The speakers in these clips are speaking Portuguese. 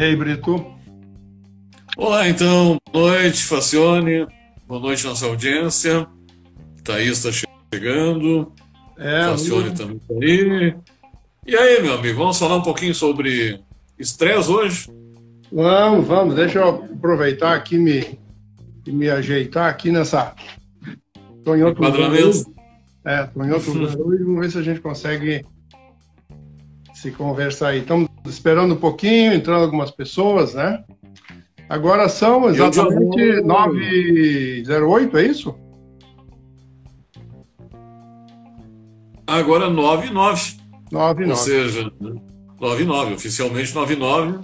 E aí, Brito? Olá, então. Boa noite, Facione. Boa noite, nossa audiência. Thaís está chegando. É, Facione também está aí. E aí, meu amigo, vamos falar um pouquinho sobre estresse hoje? Vamos, vamos. Deixa eu aproveitar aqui me e me ajeitar aqui nessa. Estou em outro lugar. É, estou em outro lugar hoje. Vamos ver se a gente consegue se conversar aí. Estamos esperando um pouquinho, entrando algumas pessoas, né? Agora são exatamente 9h08, é isso? Agora 9 e 9. 9 Ou seja, 9 e 9. Oficialmente 9 e 9.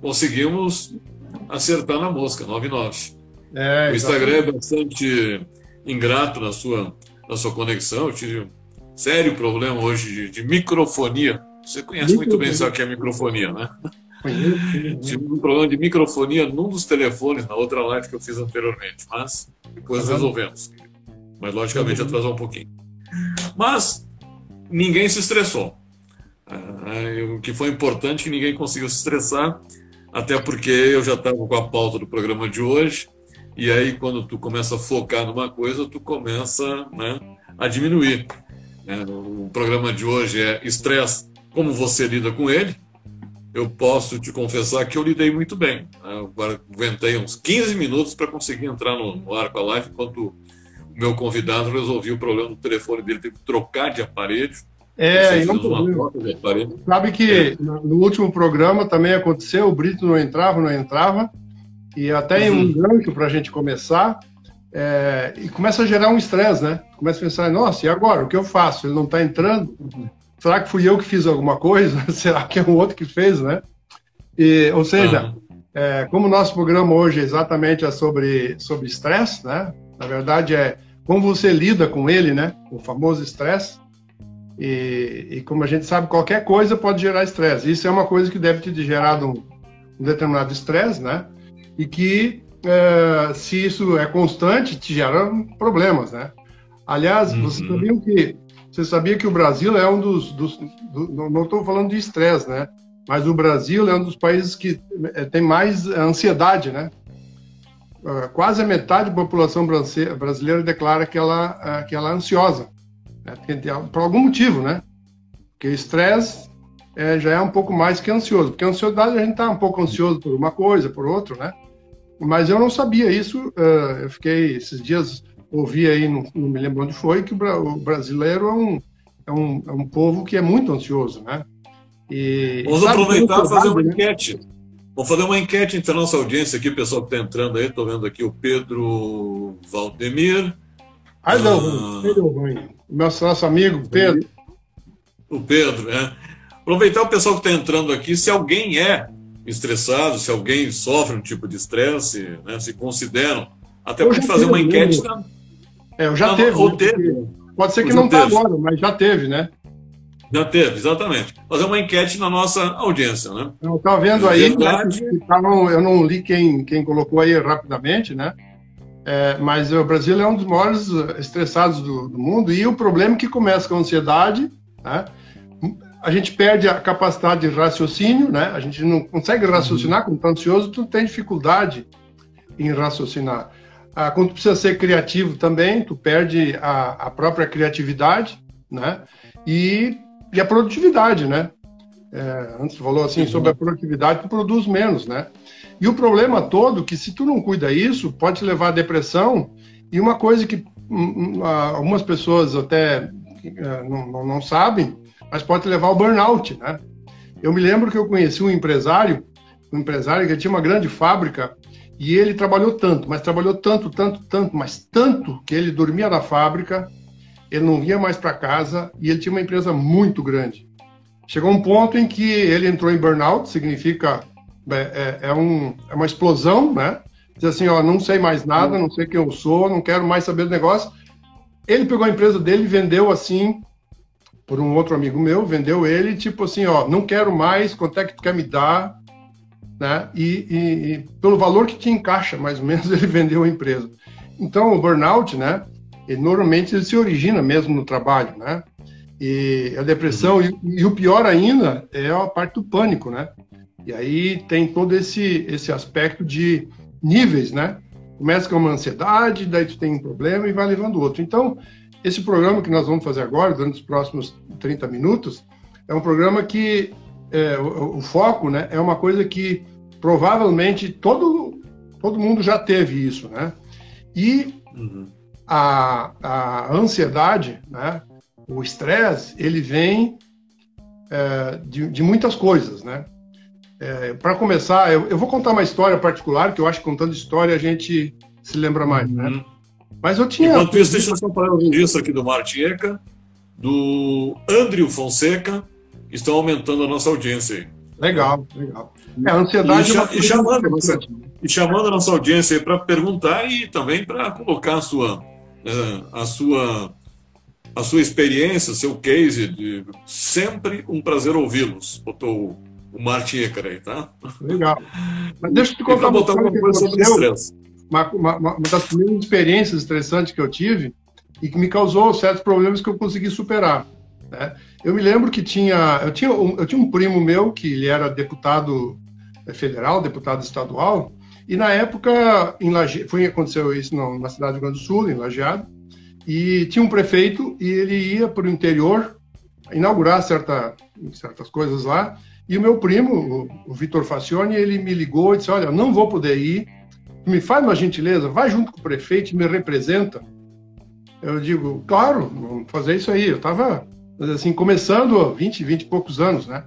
Conseguimos acertar na mosca, 9 e 9. É, o Instagram é bastante ingrato na sua, na sua conexão. Eu tive um sério problema hoje de, de microfonia. Você conhece muito bem o que é microfonia, né? Tive um problema de microfonia num dos telefones, na outra live que eu fiz anteriormente, mas depois resolvemos. Mas logicamente atrasou um pouquinho. Mas ninguém se estressou. É, o que foi importante é que ninguém conseguiu se estressar, até porque eu já estava com a pauta do programa de hoje, e aí, quando tu começa a focar numa coisa, tu começa né, a diminuir. É, o programa de hoje é estresse, como você lida com ele. Eu posso te confessar que eu lidei muito bem. Eu aguentei uns 15 minutos para conseguir entrar no, no ar com a live, enquanto o meu convidado resolvia o problema do telefone dele, teve que trocar de aparelho. É, não aparelho. Sabe que é. no último programa também aconteceu, o Brito não entrava, não entrava. E até uhum. um gancho para a gente começar, é, e começa a gerar um estresse, né? Começa a pensar, nossa, e agora? O que eu faço? Ele não está entrando? Uhum. Será que fui eu que fiz alguma coisa? Será que é um outro que fez, né? E, ou seja, uhum. é, como o nosso programa hoje exatamente é sobre sobre estresse, né? Na verdade é como você lida com ele, né? O famoso estresse. E, e, como a gente sabe, qualquer coisa pode gerar estresse. Isso é uma coisa que deve ter gerado um, um determinado estresse, né? e que é, se isso é constante te gera problemas, né? Aliás, uhum. você sabia que você sabia que o Brasil é um dos, dos do, não estou falando de estresse, né? Mas o Brasil é um dos países que é, tem mais ansiedade, né? Uh, quase a metade da população brasileira declara que ela, uh, que ela é ansiosa, né? por algum motivo, né? Porque estresse é, já é um pouco mais que ansioso, porque a ansiedade a gente está um pouco ansioso por uma coisa, por outra, né? Mas eu não sabia isso. Uh, eu fiquei esses dias ouvi aí, não, não, me lembro onde foi, que o, brasileiro é um, é um, é um povo que é muito ansioso, né? E, Vamos aproveitar e fazer uma né? enquete. Vamos fazer uma enquete entre a nossa audiência aqui, o pessoal que está entrando aí. Estou vendo aqui o Pedro Valdemir. Ah, não, ah, Pedro Nosso, nosso amigo Pedro. O Pedro, é. Aproveitar o pessoal que está entrando aqui, se alguém é estressado, se alguém sofre um tipo de estresse, né, se consideram. Até para fazer uma enquete. Na... É, já na... teve, né, teve. Pode ser que não está agora, mas já teve, né? Já teve, exatamente. Fazer uma enquete na nossa audiência, né? Eu estava vendo aí, né, eu não li quem, quem colocou aí rapidamente, né? É, mas o Brasil é um dos maiores estressados do, do, mundo e o problema é que começa com a ansiedade, né? a gente perde a capacidade de raciocínio, né? A gente não consegue raciocinar, quando está ansioso, tu tem dificuldade em raciocinar. Ah, quando tu precisa ser criativo também, tu perde a, a própria criatividade, né? E, e a produtividade, né? É, antes tu falou assim sobre a produtividade, tu produz menos, né? E o problema todo é que se tu não cuida isso, pode te levar à depressão. E uma coisa que hum, hum, algumas pessoas até não, não, não sabem mas pode levar ao burnout, né? Eu me lembro que eu conheci um empresário, um empresário que tinha uma grande fábrica e ele trabalhou tanto, mas trabalhou tanto, tanto, tanto, mas tanto que ele dormia na fábrica, ele não vinha mais para casa e ele tinha uma empresa muito grande. Chegou um ponto em que ele entrou em burnout, significa é, é, é, um, é uma explosão, né? Diz assim, ó, não sei mais nada, não sei quem eu sou, não quero mais saber do negócio. Ele pegou a empresa dele e vendeu assim por um outro amigo meu, vendeu ele, tipo assim, ó, não quero mais, quanto é que tu quer me dar? Né? E, e, e pelo valor que te encaixa, mais ou menos, ele vendeu a empresa. Então, o burnout, né, ele, normalmente ele se origina mesmo no trabalho, né? E a depressão, e, e, o pior ainda é a parte do pânico, né? E aí tem todo esse, esse aspecto de níveis, né? Começa com uma ansiedade, daí tu tem um problema e vai levando outro. Então, esse programa que nós vamos fazer agora, durante os próximos 30 minutos, é um programa que é, o, o, foco né, é uma coisa que provavelmente todo, todo mundo já teve isso, né? E uhum. a, a ansiedade, né, o estresse, ele vem é, de, de muitas coisas, né? É, para começar, eu, eu, vou contar uma história particular, que eu acho que contando história a gente se lembra mais, né? uhum. né? Mas eu tinha. Enquanto isso, deixa eu só falar um registro aqui do Martieca, do Andrew Fonseca, estão aumentando a nossa audiência aí. Legal, legal. É, a ansiedade. E, é e, chamando, nossa, e chamando a nossa audiência para perguntar e também para colocar a sua, é, a sua a sua experiência, seu case, de sempre um prazer ouvi-los. Botou o Martin Ecker aí, tá? Legal. Mas deixa eu te contar uma, uma coisa sobre estresse. Uma, uma, uma, das primeiras experiências estressantes que eu tive e que me causou certos problemas que eu consegui superar. Né? Eu me lembro que tinha eu, tinha um, eu tinha um primo meu que ele era deputado é, federal, deputado estadual, e na época em Laje... foi aconteceu isso na cidade do Rio Grande do Sul, em Lajeado, e tinha um prefeito e ele ia para o interior inaugurar certa, certas coisas lá. E o meu primo, o, o Vitor Facione, ele me ligou e disse: Olha, não vou poder ir, me faz uma gentileza, vai junto com o prefeito me representa. Eu digo: Claro, vamos fazer isso aí. Eu estava, assim, começando 20, 20 e poucos anos, né?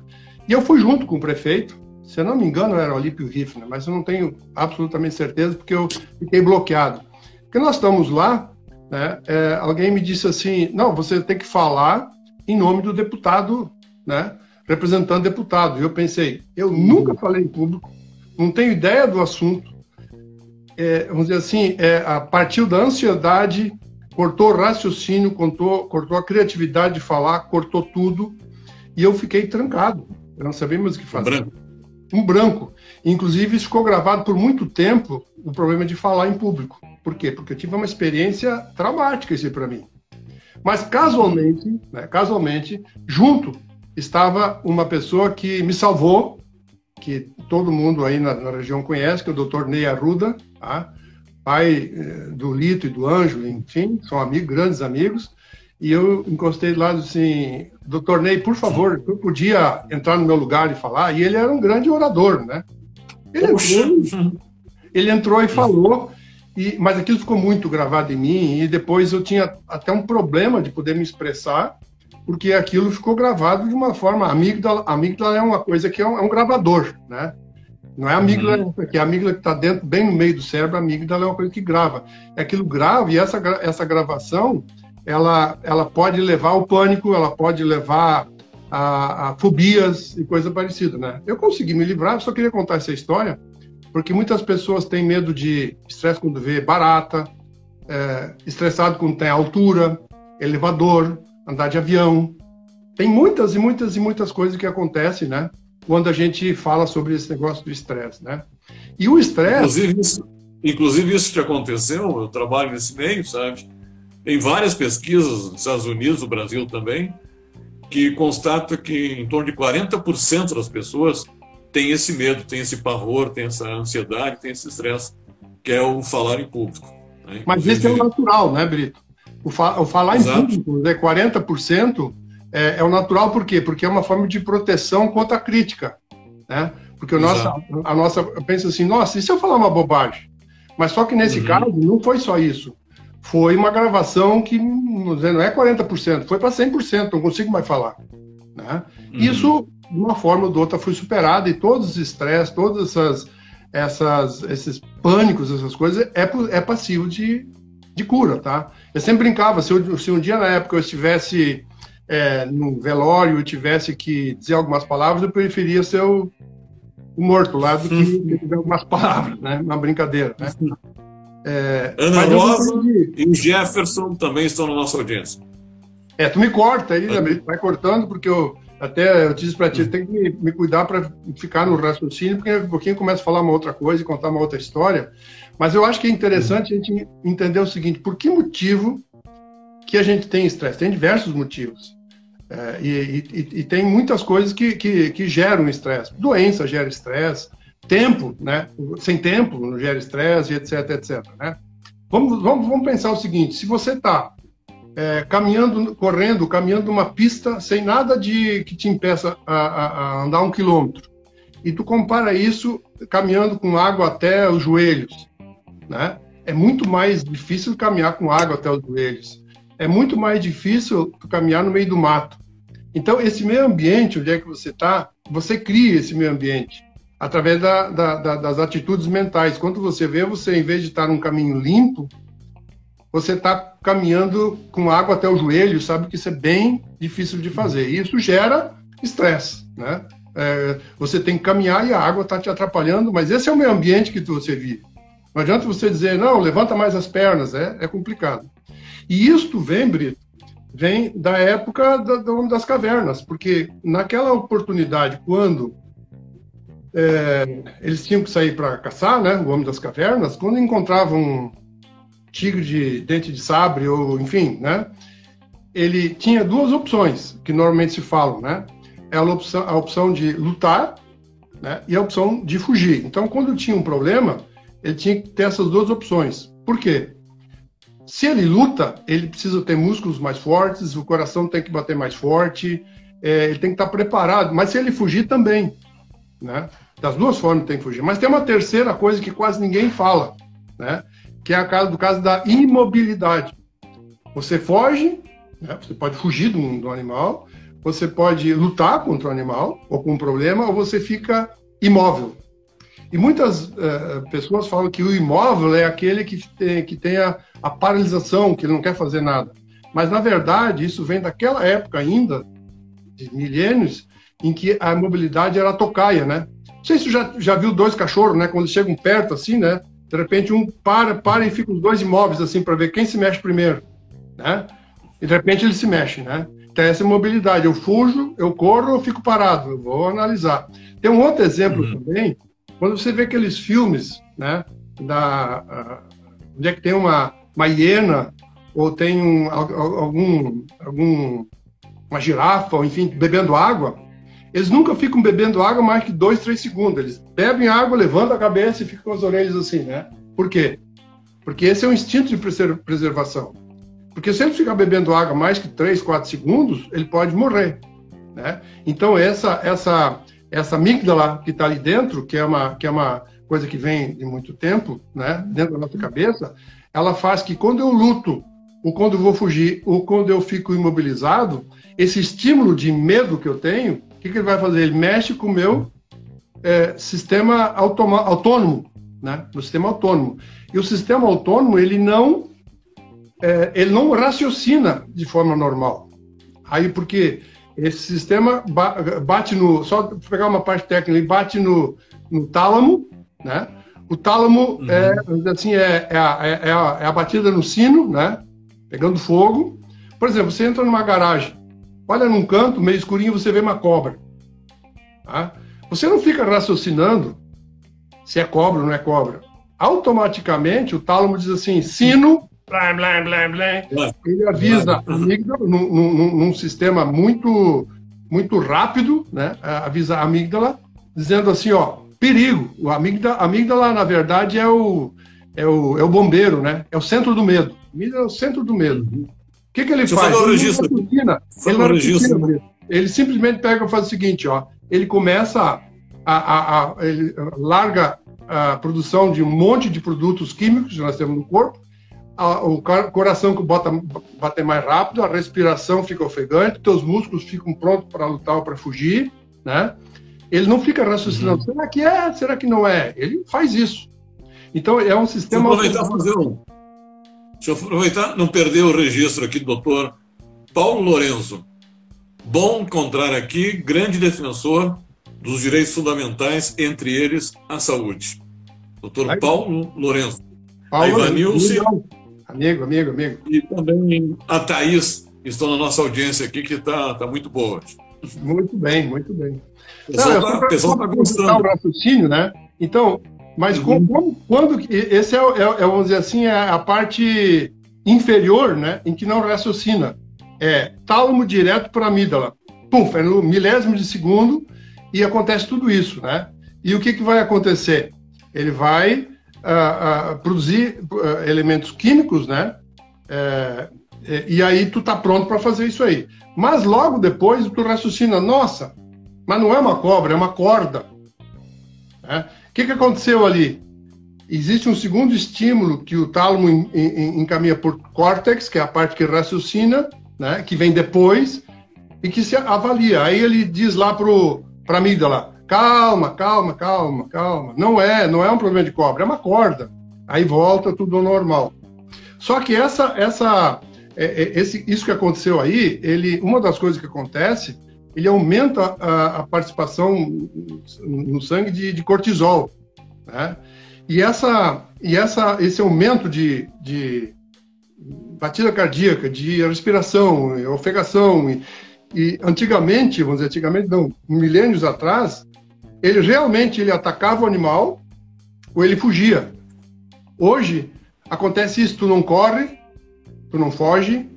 E eu fui junto com o prefeito. Se eu não me engano, era Olímpio Riff, né? mas eu não tenho absolutamente certeza porque eu fiquei bloqueado. Porque nós estamos lá né, é, alguém me disse assim: não, você tem que falar em nome do deputado, né, representando deputado. E eu pensei: eu nunca falei em público, não tenho ideia do assunto. É, vamos dizer assim, é, a partir da ansiedade, cortou o raciocínio, cortou, cortou a criatividade de falar, cortou tudo, e eu fiquei trancado. Eu não sabia mais o que fazer. Um branco. Um branco. Inclusive, isso ficou gravado por muito tempo o problema de falar em público. Por quê? Porque eu tive uma experiência traumática isso para mim. Mas casualmente, né, casualmente, junto estava uma pessoa que me salvou, que todo mundo aí na, na região conhece, que é o Dr. Ney Arruda, tá? Pai eh, do Lito e do Anjo, enfim, são amigos, grandes amigos. E eu encostei do lado assim, doutor Ney, por favor, eu podia entrar no meu lugar e falar. E ele era um grande orador, né? Ele entrou, ele entrou e falou, e, mas aquilo ficou muito gravado em mim, e depois eu tinha até um problema de poder me expressar, porque aquilo ficou gravado de uma forma. A amígdala, a amígdala é uma coisa que é um, é um gravador, né? Não é a amígdala, uhum. porque a amígdala que está dentro, bem no meio do cérebro, a amígdala é uma coisa que grava. É aquilo grava, e essa, essa gravação, ela, ela pode levar ao pânico, ela pode levar a, a fobias e coisa parecida, né? Eu consegui me livrar, só queria contar essa história, porque muitas pessoas têm medo de estresse quando vê barata, é, estressado quando tem altura, elevador, andar de avião. Tem muitas e muitas e muitas coisas que acontecem, né? Quando a gente fala sobre esse negócio do estresse, né? E o estresse... Inclusive isso, inclusive isso que aconteceu, eu trabalho nesse meio, sabe? Tem várias pesquisas nos Estados Unidos, no Brasil também, que constata que em torno de 40% das pessoas tem esse medo, tem esse pavor, tem essa ansiedade, tem esse estresse, que é o falar em público. Né? Mas esse é o natural, né, Brito? O, fa o falar Exato. em público, né, 40%, é, é o natural por quê? Porque é uma forma de proteção contra a crítica, né? Porque o nossa, a nossa pensa assim, nossa, e se eu falar uma bobagem? Mas só que nesse uhum. caso não foi só isso. Foi uma gravação que não é 40%, foi para 100%, não consigo mais falar. Né? Uhum. Isso de uma forma ou de outra foi superado e todos os estresses, todas essas, essas, esses pânicos, essas coisas, é, é passivo de, de cura, tá? Eu sempre brincava, se, eu, se um dia na época eu estivesse é, no velório e tivesse que dizer algumas palavras, eu preferia ser o, o morto lá do que dizer algumas palavras, né? Uma brincadeira, né? É, Ana Rosa e o Jefferson também estão na nossa audiência. É, tu me corta aí, né? vai cortando, porque eu até eu disse para ti, tem que me, me cuidar para ficar no raciocínio, porque um pouquinho começa a falar uma outra coisa e contar uma outra história. Mas eu acho que é interessante a gente entender o seguinte: por que motivo que a gente tem estresse? Tem diversos motivos. É, e, e, e, tem muitas coisas que, que, que geram estresse. Doença gera estresse, tempo, né? Sem tempo gera estresse, etc, etc. Né? Vamos, vamos, vamos pensar o seguinte: se você está é, caminhando, correndo, caminhando numa pista sem nada de que te impeça a, a, a, andar um quilômetro, e tu compara isso caminhando com água até os joelhos, né? É muito mais difícil caminhar com água até os joelhos. É muito mais difícil caminhar no meio do mato. Então, esse meio ambiente, onde é que você está, você cria esse meio ambiente através da, da, da, das atitudes mentais. Quando você vê, você, em vez de estar num caminho limpo, você está caminhando com água até o joelho, sabe que isso é bem difícil de fazer. E isso gera estresse, né? É, você tem que caminhar e a água está te atrapalhando, mas esse é o meio ambiente que você vive. Não adianta você dizer, não, levanta mais as pernas, é, é complicado. E isto vem, Brito, vem da época da, do Homem das Cavernas, porque naquela oportunidade, quando é, eles tinham que sair para caçar, né, o Homem das Cavernas, quando encontravam um tigre de dente de sabre, ou enfim, né, ele tinha duas opções que normalmente se falam, né, é a opção, a opção de lutar né, e a opção de fugir. Então, quando tinha um problema, ele tinha que ter essas duas opções. Por quê? Se ele luta, ele precisa ter músculos mais fortes, o coração tem que bater mais forte, é, ele tem que estar preparado. Mas se ele fugir também, né? Das duas formas tem que fugir. Mas tem uma terceira coisa que quase ninguém fala, né? Que é a caso do caso da imobilidade. Você foge, né? você pode fugir do, do animal, você pode lutar contra o animal ou com um problema, ou você fica imóvel. E muitas uh, pessoas falam que o imóvel é aquele que tem, que tem a, a, paralisação, que ele não quer fazer nada. Mas, na verdade, isso vem daquela época ainda, de milênios, em que a mobilidade era tocaia, né? Não sei se você já, já viu dois cachorros, né? Quando chegam perto, assim, né? De repente, um para, para e fica os dois imóveis, assim, para ver quem se mexe primeiro, né? E, de repente, eles se mexem, né? Então, essa é mobilidade. Eu fujo, eu corro, eu fico parado. Eu vou analisar. Tem um outro exemplo uhum. também, quando você vê aqueles filmes, né, da, uh, onde é que tem uma, uma hiena ou tem um, algum, algum, uma girafa, ou enfim, bebendo água, eles nunca ficam bebendo água mais que dois, três segundos. Eles bebem água, levantam a cabeça e ficam com as orelhas assim, né? Por quê? Porque esse é um instinto de preservação. Porque se ele ficar bebendo água mais que três, quatro segundos, ele pode morrer, né? Então essa essa essa amígdala que está ali dentro, que é, uma, que é uma coisa que vem de muito tempo, né, dentro da nossa cabeça, ela faz que quando eu luto, ou quando eu vou fugir, ou quando eu fico imobilizado, esse estímulo de medo que eu tenho, o que, que ele vai fazer? Ele mexe com o meu é, sistema autônomo, né, no sistema autônomo. E o sistema autônomo, ele não, é, ele não raciocina de forma normal. Aí, porque esse sistema bate no. Só pegar uma parte técnica, ele bate no, no tálamo, né? O tálamo uhum. é, assim, é, é, a, é, a, é a batida no sino, né? Pegando fogo. Por exemplo, você entra numa garagem, olha num canto, meio escurinho, você vê uma cobra. Tá? Você não fica raciocinando se é cobra ou não é cobra. Automaticamente, o tálamo diz assim: sino, blá, blá, blá, blá. Ele avisa a amígdala num, num, num, sistema muito, muito rápido, né? Avisa a amígdala, dizendo assim, ó, perigo. O amígdala, a amígdala, na verdade, é o, é o, é o bombeiro, né? É o centro do medo. A amígdala é o centro do medo. O que, que ele faz? Ele, registro. ele, ele simplesmente pega e faz o seguinte, ó. Ele começa a, a, a, ele larga a produção de um monte de produtos químicos que nós temos no corpo a, o coração que bota bater mais rápido, a respiração fica ofegante, teus músculos ficam prontos para lutar ou para fugir, né? Ele não fica raciocinando, uhum. será que é, será que não é? Ele faz isso. Então é um sistema. Deixa eu aproveitar, fazer um... Deixa eu aproveitar, não perder o registro aqui do doutor Paulo Lourenço. Bom encontrar aqui, grande defensor dos direitos fundamentais, entre eles a saúde. Doutor Paulo Lourenço. Paulo, a Ivanilce. Amigo, amigo, amigo. E também a Thaís, que estão na nossa audiência aqui, que está tá muito boa. Muito bem, muito bem. O pessoal está tá gostando. o raciocínio, né? Então, mas uhum. como, quando. Esse é, é, é, vamos dizer assim, é a parte inferior, né? Em que não raciocina. é tálamo direto para a amígdala. Pum, é no milésimo de segundo e acontece tudo isso, né? E o que, que vai acontecer? Ele vai uh, uh, produzir uh, elementos químicos, né? É, é, e aí tu tá pronto para fazer isso aí. Mas logo depois tu raciocina, nossa, mas não é uma cobra, é uma corda. Né? O que, que aconteceu ali? Existe um segundo estímulo que o tálamo encaminha por córtex, que é a parte que raciocina, né? que vem depois, e que se avalia. Aí ele diz lá para a amígdala, calma, calma, calma, calma. Não é, não é um problema de cobra, é uma corda. Aí volta tudo ao normal. Só que essa, essa, é, é, esse, isso que aconteceu aí, ele, uma das coisas que acontece, ele aumenta a, a participação no sangue de, de cortisol, né? E essa, e essa, esse aumento de, de batida cardíaca, de respiração, ofegação, e, e antigamente, vamos dizer, antigamente não, milênios atrás, ele realmente ele atacava o animal ou ele fugia. Hoje acontece isso, tu não corre, tu não foge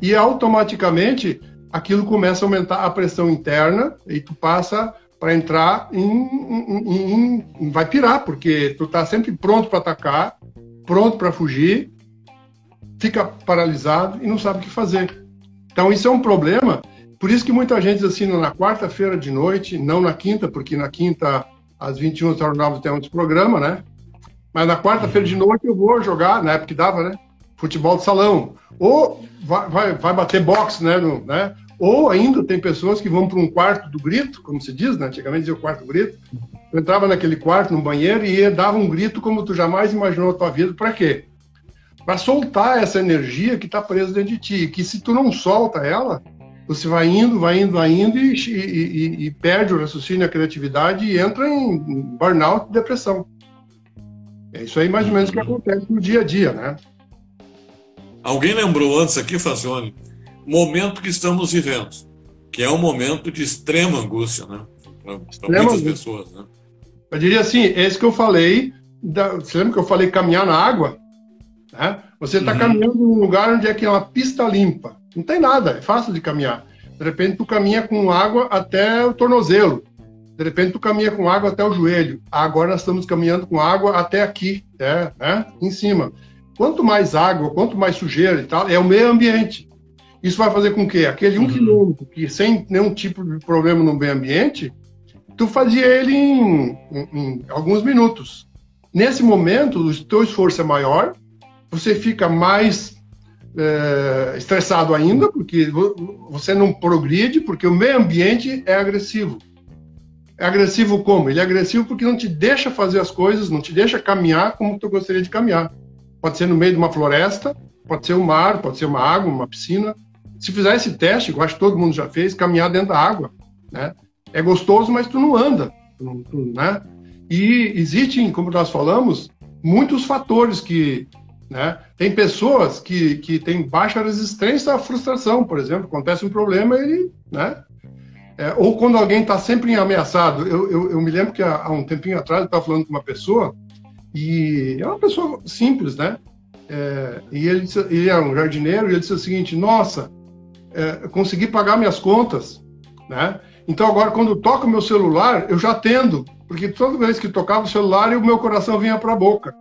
e automaticamente aquilo começa a aumentar a pressão interna e tu passa para entrar em, em, em, vai pirar porque tu tá sempre pronto para atacar, pronto para fugir, fica paralisado e não sabe o que fazer. Então isso é um problema por isso que muita gente assina na quarta-feira de noite, não na quinta, porque na quinta, às 21 horas tem outro programa, né? Mas na quarta-feira de noite eu vou jogar, na época que dava, né? Futebol de salão. Ou vai, vai, vai bater boxe, né, no, né? Ou ainda tem pessoas que vão para um quarto do grito, como se diz, né? Antigamente dizia o quarto do grito. Eu entrava naquele quarto, no banheiro, e dava um grito como tu jamais imaginou na tua vida. Para quê? Para soltar essa energia que está presa dentro de ti. Que se tu não solta ela, você vai indo, vai indo, vai indo e, e, e perde o raciocínio, a criatividade e entra em burnout e depressão. É isso aí mais ou menos que acontece no dia a dia, né? Alguém lembrou antes aqui, Fazione, momento que estamos vivendo, que é um momento de extrema angústia, né? Para muitas angústia. pessoas, né? Eu diria assim, esse que eu falei, da, você lembra que eu falei caminhar na água? Né? Você está uhum. caminhando num lugar onde é que é uma pista limpa. Não tem nada, é fácil de caminhar. De repente tu caminha com água até o tornozelo. De repente tu caminha com água até o joelho. Agora nós estamos caminhando com água até aqui, é, né? Em cima. Quanto mais água, quanto mais sujeira e tal, é o meio ambiente. Isso vai fazer com que aquele um uhum. quilômetro que sem nenhum tipo de problema no meio ambiente, tu fazia ele em, em, em alguns minutos. Nesse momento, o teu esforço é maior, você fica mais é, estressado ainda, porque você não progride, porque o meio ambiente é agressivo. É agressivo como? Ele é agressivo porque não te deixa fazer as coisas, não te deixa caminhar como tu gostaria de caminhar. Pode ser no meio de uma floresta, pode ser o um mar, pode ser uma água, uma piscina. Se fizer esse teste, eu acho que todo mundo já fez, caminhar dentro da água, né? É gostoso, mas tu não anda, tu, tu, né? E existem, como nós falamos, muitos fatores que né? Tem pessoas que, que têm baixa resistência à frustração, por exemplo. Acontece um problema e. Né? É, ou quando alguém está sempre ameaçado. Eu, eu, eu, me lembro que há, há um tempinho atrás eu estava falando com uma pessoa, e é uma pessoa simples, né? É, e ele, disse, ele é um jardineiro, e ele disse o seguinte: Nossa, é, consegui pagar minhas contas, né? Então agora, quando toca o meu celular, eu já atendo, porque toda vez que tocava o celular, o meu coração vinha para a boca.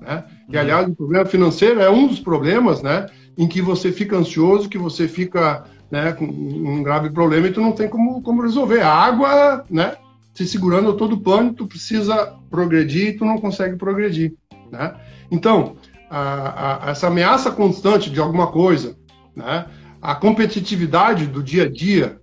Né? E, aliás, o problema financeiro é um dos problemas né, em que você fica ansioso, que você fica né, com um grave problema e tu não tem como, como resolver. A água, né, se segurando todo o pano, tu precisa progredir e tu não consegue progredir. Né? Então, a, a, essa ameaça constante de alguma coisa, né, a competitividade do dia a dia,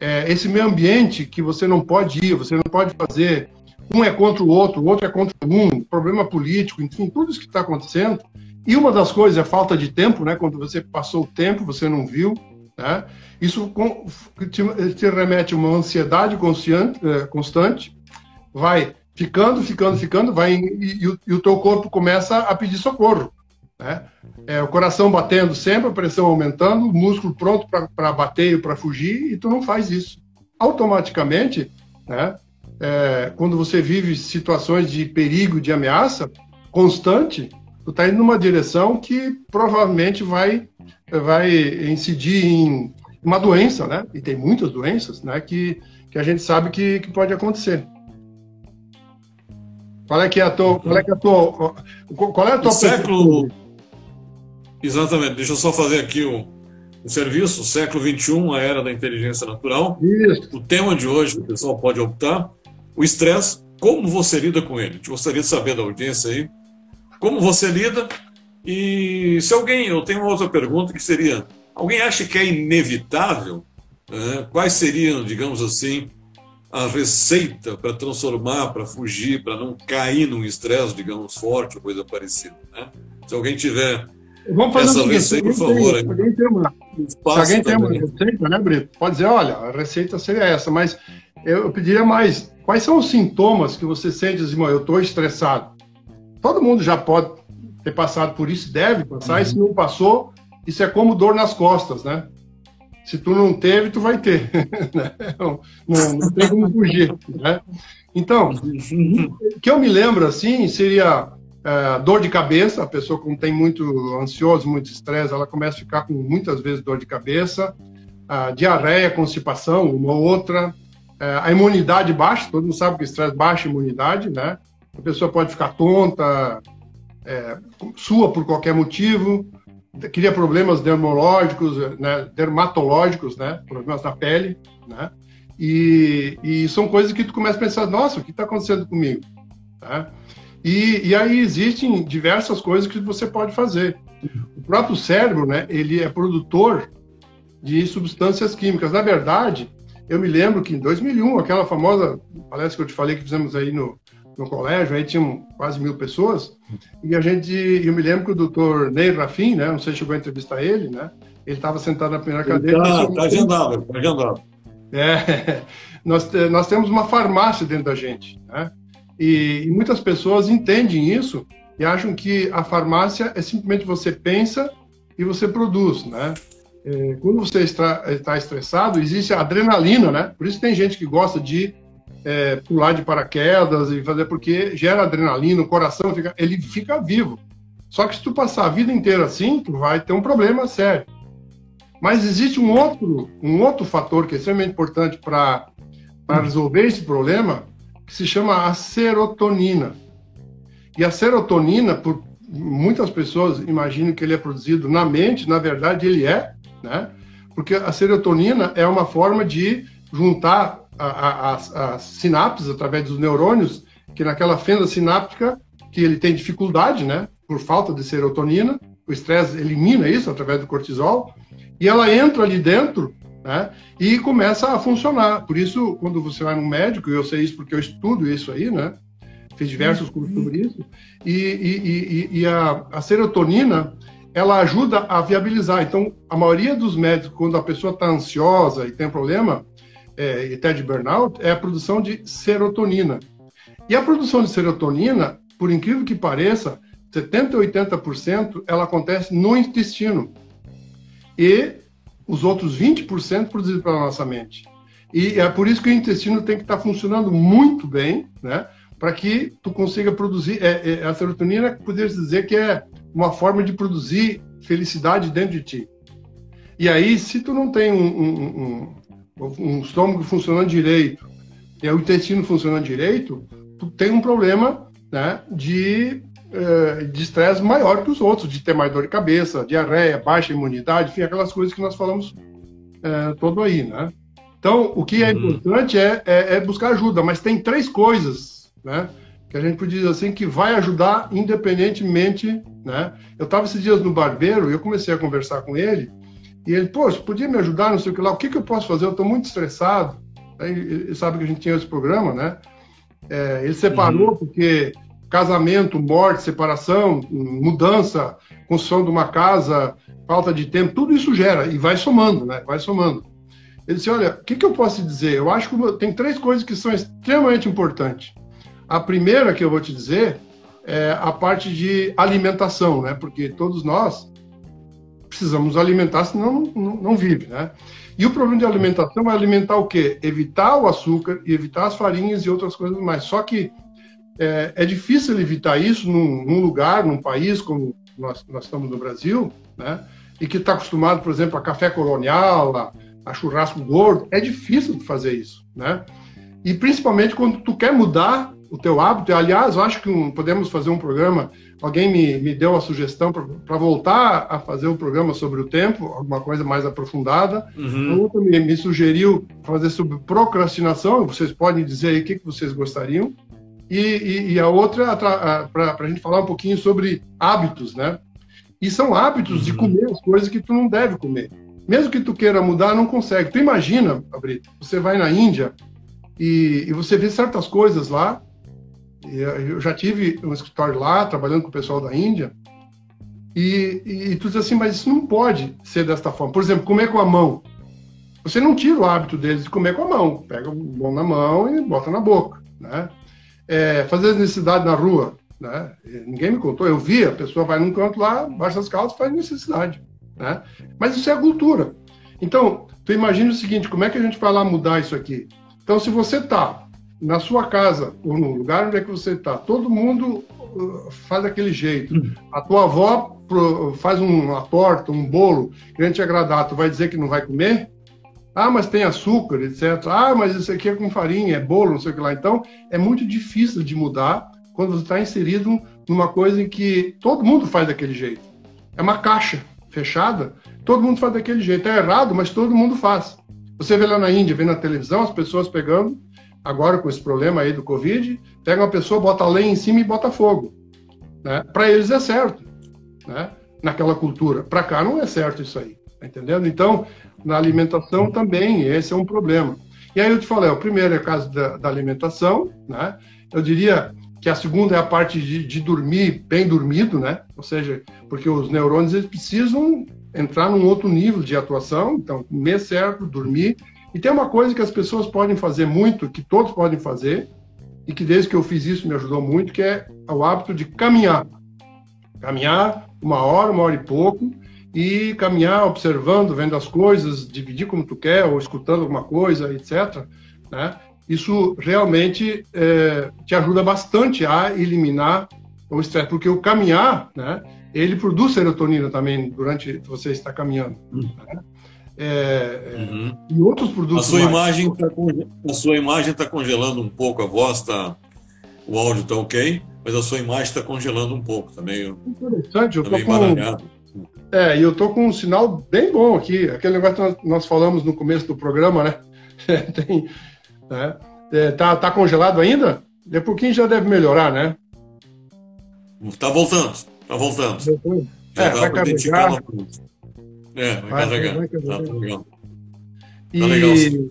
é, esse meio ambiente que você não pode ir, você não pode fazer, um é contra o outro, o outro é contra um, problema político, enfim, tudo isso que está acontecendo. E uma das coisas é falta de tempo, né? Quando você passou o tempo, você não viu, né? Isso te, te remete a uma ansiedade é, constante, vai ficando, ficando, ficando, vai e, e, e, o teu corpo começa a pedir socorro, né? É, o coração batendo sempre, a pressão aumentando, o músculo pronto para bater e para fugir, e tu não faz isso. Automaticamente, né? É, quando você vive situações de perigo, de ameaça constante, tu está indo numa direção que provavelmente vai, vai incidir em uma doença, né? E tem muitas doenças, né? Que, que a gente sabe que, que pode acontecer. Qual é que é a tua, qual é que é a tua, qual é a tua o século? Exatamente. Deixa eu só fazer aqui o, serviço, o século 21, a era da inteligência natural. Isso. O tema de hoje, o pessoal pode optar, o estresse, como você lida com ele? Eu gostaria de saber da audiência aí, como você lida e se alguém, eu tenho uma outra pergunta que seria, alguém acha que é inevitável? Né? Quais seriam, digamos assim, a receita para transformar, para fugir, para não cair num estresse, digamos, forte ou coisa parecida. Né? Se alguém tiver Vamos fazer essa receita, por favor. Tem, alguém tem uma, se alguém tem uma receita, né, Brito? Pode dizer, olha, a receita seria essa, mas eu pediria mais. Quais são os sintomas que você sente, assim, eu estou estressado? Todo mundo já pode ter passado por isso, deve passar, uhum. e se não passou, isso é como dor nas costas, né? Se tu não teve, tu vai ter. Né? não, não, tem como fugir. Né? Então, o que eu me lembro assim seria é, dor de cabeça. A pessoa que tem muito ansioso, muito estresse, ela começa a ficar com muitas vezes dor de cabeça, diarreia, constipação, uma ou outra. É, a imunidade baixa, todo mundo sabe que estresse baixa a imunidade, né? A pessoa pode ficar tonta, é, sua por qualquer motivo, cria problemas dermológicos, né, dermatológicos, né, problemas na pele, né, e, e, são coisas que tu começa a pensar, nossa, o que está acontecendo comigo? Tá? E, e, aí existem diversas coisas que você pode fazer. O próprio cérebro, né, ele é produtor de substâncias químicas. Na verdade, eu me lembro que em 2001, aquela famosa palestra que eu te falei que fizemos aí no, no colégio, aí tinham quase mil pessoas, e a gente, eu me lembro que o doutor Ney Rafim, né, não sei se chegou a entrevistar ele, né, ele estava sentado na primeira cadeira. Está tá agendado, está agendado. É, nós, nós temos uma farmácia dentro da gente, né, e, e muitas pessoas entendem isso e acham que a farmácia é simplesmente você pensa e você produz, né, é, quando você está, está estressado, existe a adrenalina, né? Por isso tem gente que gosta de é, pular de paraquedas e fazer porque gera adrenalina, o coração fica, ele fica vivo. Só que se tu passar a vida inteira assim, tu vai ter um problema sério. Mas existe um outro, um outro fator que é extremamente importante para resolver esse problema, que se chama a serotonina. E a serotonina, por muitas pessoas imaginam que ele é produzido na mente, na verdade ele é, né? Porque a serotonina é uma forma de juntar as sinapses através dos neurônios, que naquela fenda sináptica que ele tem dificuldade, né, por falta de serotonina, o estresse elimina isso através do cortisol, e ela entra ali dentro, né, e começa a funcionar. Por isso, quando você vai no médico, eu sei isso porque eu estudo isso aí, né, fiz diversos cursos sobre isso, e, e, e, e a, a serotonina, ela ajuda a viabilizar. Então, a maioria dos médicos, quando a pessoa está ansiosa e tem problema, é, e até de burnout, é a produção de serotonina. E a produção de serotonina, por incrível que pareça, 70% 80% ela acontece no intestino. E os outros 20% produzidos pela nossa mente. E é por isso que o intestino tem que estar funcionando muito bem, né? Para que tu consiga produzir. É, é, a serotonina, poderia dizer que é uma forma de produzir felicidade dentro de ti. E aí, se tu não tem um, um, um um estômago funcionando direito e o intestino funcionando direito, tu tem um problema né, de eh, de estresse maior que os outros, de ter mais dor de cabeça, diarreia, baixa imunidade, enfim, aquelas coisas que nós falamos é, todo aí, né? Então, o que é uhum. importante é, é, é, buscar ajuda, mas tem três coisas, né? Que a gente pode dizer assim, que vai ajudar independentemente, né? Eu estava esses dias no barbeiro e eu comecei a conversar com ele e ele, poxa, podia me ajudar, não sei o que lá, o que, que eu posso fazer? Eu estou muito estressado. Aí, ele sabe que a gente tinha esse programa, né? É, ele separou uhum. porque casamento, morte, separação, mudança, construção de uma casa, falta de tempo, tudo isso gera e vai somando, né? Vai somando. Ele disse: Olha, o que, que eu posso dizer? Eu acho que tem três coisas que são extremamente importantes. A primeira que eu vou te dizer é a parte de alimentação, né? Porque todos nós precisamos alimentar, senão não, não, vive, né? E o problema de alimentação é alimentar o quê? Evitar o açúcar e evitar as farinhas e outras coisas mais. Só que é, é difícil evitar isso num, num, lugar, num país como nós, nós estamos no Brasil, né? E que está acostumado, por exemplo, a café colonial, a, a churrasco gordo. É difícil de fazer isso, né? E principalmente quando tu quer mudar o teu hábito. Aliás, eu acho que um, podemos fazer um programa. Alguém me, me deu a sugestão para voltar a fazer um programa sobre o tempo, alguma coisa mais aprofundada. Uhum. Outro me, me, sugeriu fazer sobre procrastinação. Vocês podem dizer aí o que, que vocês gostariam. E, e, e a outra, para a gente falar um pouquinho sobre hábitos, né? E são hábitos uhum. de comer as coisas que tu não deve comer. Mesmo que tu queira mudar, não consegue. Tu imagina, Abrito, você vai na Índia e, e você vê certas coisas lá eu já tive um escritório lá, trabalhando com o pessoal da Índia, e, e, e tu diz assim, mas isso não pode ser desta forma. Por exemplo, comer com a mão. Você não tira o hábito deles de comer com a mão. Pega o bom na mão e bota na boca, né? É, fazer necessidade na rua, né? Ninguém me contou. Eu vi, a pessoa vai num canto lá, baixa as calças, faz necessidade, né? Mas isso é a cultura. Então, tu imagina o seguinte, como é que a gente vai lá mudar isso aqui? Então, se você tá na sua casa ou no lugar onde é que você está, todo mundo uh, faz daquele jeito. A tua avó faz uma torta, um bolo, querendo te agradar, tu vai dizer que não vai comer? Ah, mas tem açúcar, etc. Ah, mas isso aqui é com farinha, é bolo, não sei o que lá. Então, é muito difícil de mudar quando você está inserido numa coisa em que todo mundo faz daquele jeito. É uma caixa fechada, todo mundo faz daquele jeito. É errado, mas todo mundo faz. Você vê lá na Índia, vê na televisão as pessoas pegando agora com esse problema aí do Covid, pega uma pessoa, bota lenha em cima e bota fogo. Né? Para eles é certo, né? naquela cultura. Para cá não é certo isso aí, tá entendendo? Então, na alimentação também, esse é um problema. E aí eu te falei, o primeiro é o caso da, da alimentação, né? Eu diria que a segunda é a parte de, de, dormir bem dormido, né? Ou seja, porque os neurônios eles precisam entrar num outro nível de atuação, então comer certo, dormir e tem uma coisa que as pessoas podem fazer muito, que todos podem fazer, e que desde que eu fiz isso me ajudou muito, que é o hábito de caminhar. Caminhar uma hora, uma hora e pouco, e caminhar observando, vendo as coisas, dividir como tu quer, ou escutando alguma coisa, etc. Né? Isso realmente é, te ajuda bastante a eliminar o estresse, porque o caminhar, né, ele produz serotonina também durante você estar caminhando. Né? é, uhum. e outros produtos. A sua, imagem tá, a sua imagem está congelando um pouco, a voz está. O áudio está ok, mas a sua imagem está congelando um pouco. Está meio. Interessante, eu tá estou com. É, e eu tô com um sinal bem bom aqui. Aquele negócio que nós, nós falamos no começo do programa, né? Tem, né? É, tá, tá congelado ainda? De pouquinho já deve melhorar, né? Tá voltando, tá voltando. Já é, vai carregar. É, vai, vai carregar. Vai carregar. Tá, tá legal. Tá e, legal.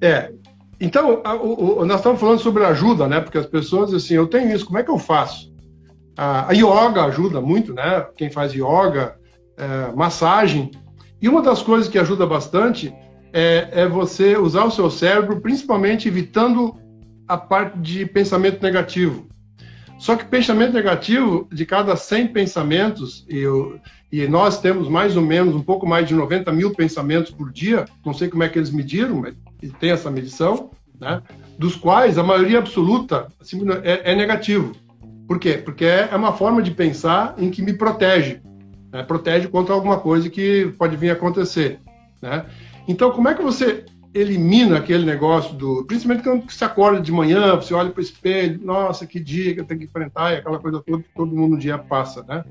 É. Então, a, o, o, nós estamos falando sobre ajuda, né? Porque as pessoas, assim, eu tenho isso, como é que eu faço? A, yoga ajuda muito, né? Quem faz yoga, é, massagem. E uma das coisas que ajuda bastante é, é você usar o seu cérebro, principalmente evitando a parte de pensamento negativo. Só que pensamento negativo, de cada 100 pensamentos, e, eu, e, nós temos mais ou menos um pouco mais de 90 mil pensamentos por dia, não sei como é que eles mediram, mas tem essa medição, né? dos quais a maioria absoluta assim, é, é, negativo. Por quê? Porque é uma forma de pensar em que me protege, né? protege contra alguma coisa que pode vir a acontecer. Né? Então, como é que você elimina aquele negócio do. Principalmente quando você acorda de manhã, você olha para o espelho, nossa, que dia que eu tenho que enfrentar, e aquela coisa toda que todo mundo um dia passa, né?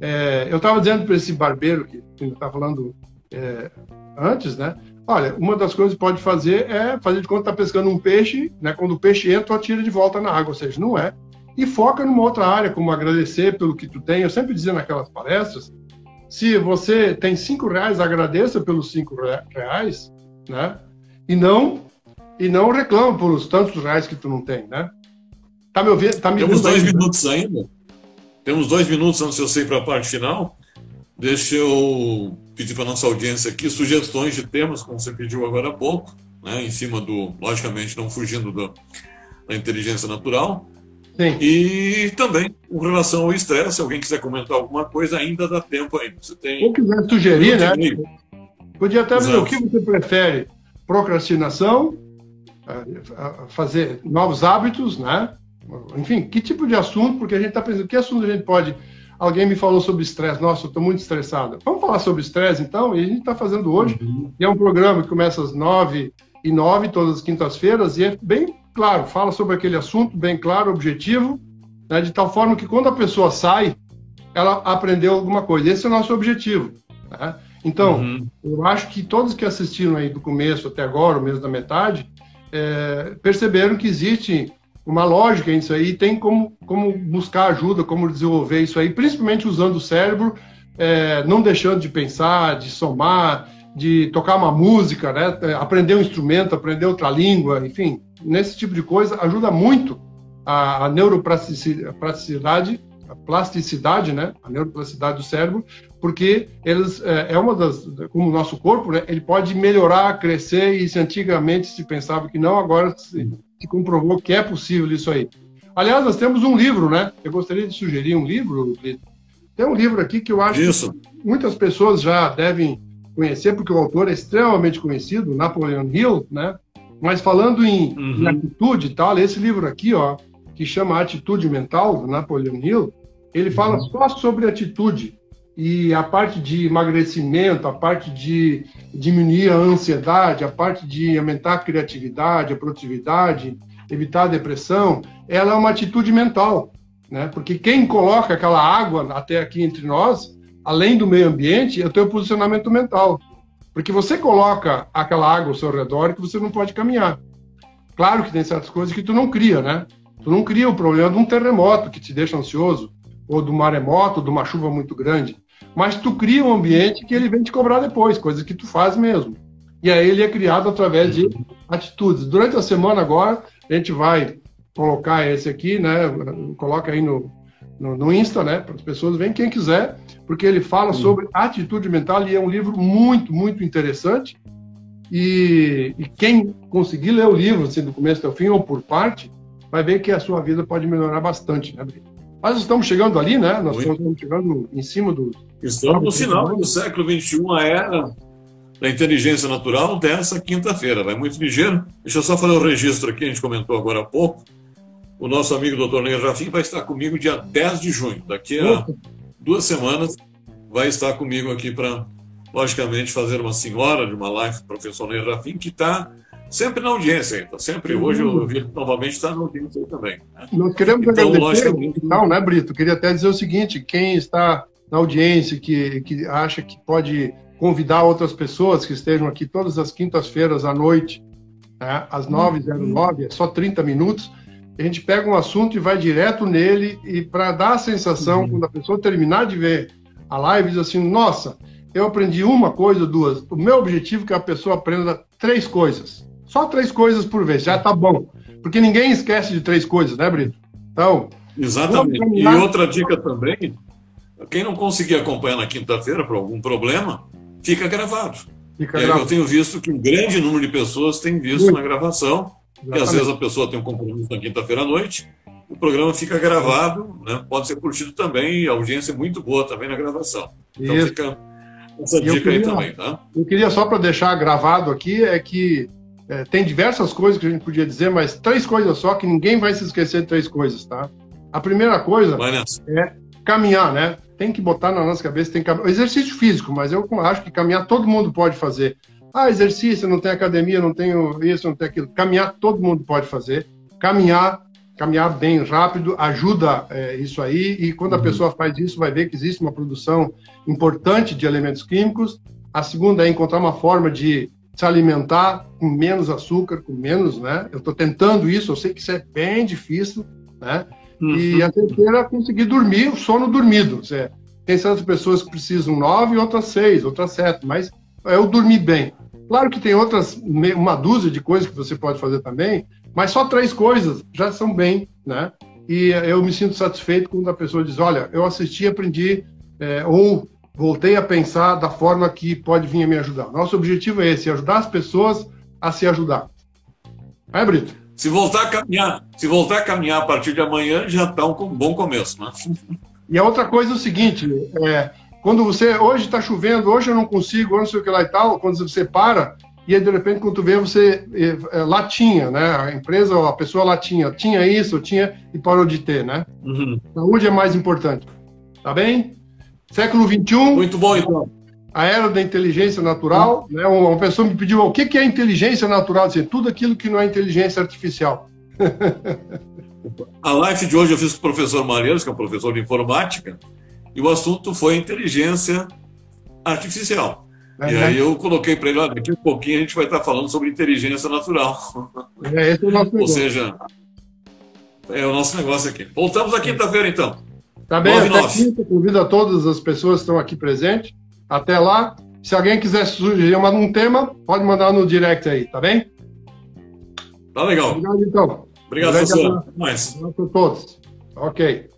É, eu estava dizendo para esse barbeiro que ainda está falando é, antes, né? Olha, uma das coisas que pode fazer é fazer de conta que está pescando um peixe, né? Quando o peixe entra, atira de volta na água, ou seja, não é. E foca numa outra área, como agradecer pelo que tu tem. Eu sempre dizia naquelas palestras, se você tem cinco reais, agradeça pelos cinco reais, né? e não e não reclama por os tantos reais que tu não tem, né? Tá me ouvindo? Tá me Temos dois minutos ainda. Temos dois minutos antes de eu sair para a parte final. Deixa eu pedir para nossa audiência aqui sugestões de temas, como você pediu agora há pouco, né? Em cima do, logicamente, não fugindo do, da inteligência natural. Sim. E também com relação ao estresse, se alguém quiser comentar alguma coisa, ainda dá tempo aí. Você tem. Ou quiser sugerir, né? Podia até dizer o que você prefere procrastinação, fazer novos hábitos, né? enfim, que tipo de assunto, porque a gente está pensando, que assunto a gente pode. Alguém me falou sobre estresse, nossa, eu estou muito estressado. Vamos falar sobre estresse, então? E a gente está fazendo hoje. Uhum. É um programa que começa às nove e nove, todas as quintas-feiras, e é bem claro, fala sobre aquele assunto, bem claro, objetivo, né, de tal forma que quando a pessoa sai, ela aprendeu alguma coisa. Esse é o nosso objetivo. Né? Então, uhum. eu acho que todos que assistiram aí do começo até agora, o mesmo da metade, é, perceberam que existe uma lógica nisso aí, tem como, como buscar ajuda, como desenvolver isso aí, principalmente usando o cérebro, é, não deixando de pensar, de somar, de tocar uma música, né? É, aprender um instrumento, aprender outra língua, enfim, nesse tipo de coisa ajuda muito a, a neuroplasticidade, a plasticidade, né? A neuroplasticidade do cérebro, porque eles é, é uma das, como o nosso corpo, né? Ele pode melhorar, crescer e se antigamente se pensava que não, agora se, que comprovou que é possível isso aí. Aliás, nós temos um livro, né? Eu gostaria de sugerir um livro, Tem um livro aqui que eu acho isso. que muitas pessoas já devem conhecer, porque o autor é extremamente conhecido, Napoleon Hill, né? Mas falando em, uhum. em atitude e tal, esse livro aqui, ó, que chama Atitude Mental, do Napoleon Hill, ele fala uhum. só sobre atitude e a parte de emagrecimento, a parte de diminuir a ansiedade, a parte de aumentar a criatividade, a produtividade, evitar a depressão, ela é uma atitude mental, né? Porque quem coloca aquela água até aqui entre nós, além do meio ambiente, é o teu posicionamento mental. Porque você coloca aquela água ao seu redor que você não pode caminhar. Claro que tem certas coisas que tu não cria, né? Tu não cria o problema de um terremoto que te deixa ansioso, ou do maremoto, de uma chuva muito grande mas tu cria um ambiente que ele vem te cobrar depois, coisas que tu faz mesmo. E aí ele é criado através de atitudes. Durante a semana agora, a gente vai colocar esse aqui, né? Coloca aí no, no, no Insta, né? Para as pessoas verem quem quiser, porque ele fala sobre atitude mental e é um livro muito, muito interessante. E, e, quem conseguir ler o livro, assim, do começo até o fim, ou por parte, vai ver que a sua vida pode melhorar bastante, né, Brito? Nós estamos chegando ali, né? Nós Muito. estamos chegando em cima do. Estamos no final do século XXI, a era da inteligência natural dessa quinta-feira. Vai muito ligeiro. Deixa eu só fazer o um registro aqui, a gente comentou agora há pouco. O nosso amigo Dr. Ney Rafim vai estar comigo dia 10 de junho. Daqui a duas semanas vai estar comigo aqui para, logicamente, fazer uma senhora de uma live, professor Ney Rafim, que está sempre na audiência então Sempre hoje eu vi novamente está na audiência aí também. Né? Nós queremos então, agradecer não, né, Brito? Queria até dizer o seguinte: quem está na audiência, que, que acha que pode convidar outras pessoas que estejam aqui todas as quintas-feiras à noite, né, às 9h09, é só 30 minutos. A gente pega um assunto e vai direto nele, e para dar a sensação, uhum. quando a pessoa terminar de ver a live, diz assim: Nossa, eu aprendi uma coisa, duas. O meu objetivo é que a pessoa aprenda três coisas. Só três coisas por vez, já tá bom. Porque ninguém esquece de três coisas, né, Brito? Então. Exatamente. E outra dica também: quem não conseguir acompanhar na quinta-feira por algum problema, fica gravado. Fica gravado. Eu tenho visto que um grande número de pessoas tem visto Muito. na gravação, que às vezes a pessoa tem um compromisso na quinta-feira à noite, o programa fica gravado, né? pode ser curtido também, a audiência é muito boa também na gravação. Então Isso. fica essa dica queria, aí também, tá? Eu queria só para deixar gravado aqui é que é, tem diversas coisas que a gente podia dizer, mas três coisas só que ninguém vai se esquecer de três coisas, tá? A primeira coisa é caminhar, né? Tem que botar na nossa cabeça, tem que... exercício físico, mas eu acho que caminhar todo mundo pode fazer. Ah, exercício, não tem academia, não tenho isso, não tem aquilo. Caminhar todo mundo pode fazer. Caminhar, caminhar bem rápido ajuda é, isso aí. E quando a uhum. pessoa faz isso, vai ver que existe uma produção importante de elementos químicos. A segunda é encontrar uma forma de se alimentar com menos açúcar, com menos, né? Eu estou tentando isso, eu sei que isso é bem difícil, né? Uhum. E a terceira é conseguir dormir, o sono dormido. Tem certas pessoas que precisam nove, outras seis, outras sete, mas é o dormir bem. Claro que tem outras, uma dúzia de coisas que você pode fazer também, mas só três coisas já são bem, né? E eu me sinto satisfeito quando a pessoa diz, olha, eu assisti, aprendi, é, ou voltei a pensar da forma que pode vir a me ajudar. Nosso objetivo é esse, ajudar as pessoas a se ajudar. É, Brito? Se voltar a caminhar, se voltar a caminhar a partir de amanhã, já está um bom começo, né? E a outra coisa é o seguinte, é, quando você, hoje está chovendo, hoje eu não consigo, hoje não sei o que lá e tal, quando você para, e aí, de repente, quando tu vê, você é, lá tinha, né? A empresa, a pessoa lá tinha, tinha isso, tinha e parou de ter, né? Uhum. Saúde é mais importante. Tá bem? Século XXI. Muito bom, então. A era da inteligência natural. Uhum. Né? Uma pessoa me pediu o que é inteligência natural? Dizer, tudo aquilo que não é inteligência artificial. a live de hoje eu fiz com o professor Malheiros, que é um professor de informática, e o assunto foi inteligência artificial. E aí eu coloquei para ele, olha, daqui a pouquinho a gente vai estar falando sobre inteligência natural. É, esse é o nosso Ou seja, é o nosso negócio aqui. Voltamos à quinta-feira, então. Tá bem, 9, até quinta, convido a todas as pessoas que estão aqui presentes. Até lá. Se alguém quiser sugerir um tema, pode mandar no direct aí, tá bem? Tá legal. Obrigado, então. Obrigado, professor. Mais. Obrigado a todos. Ok.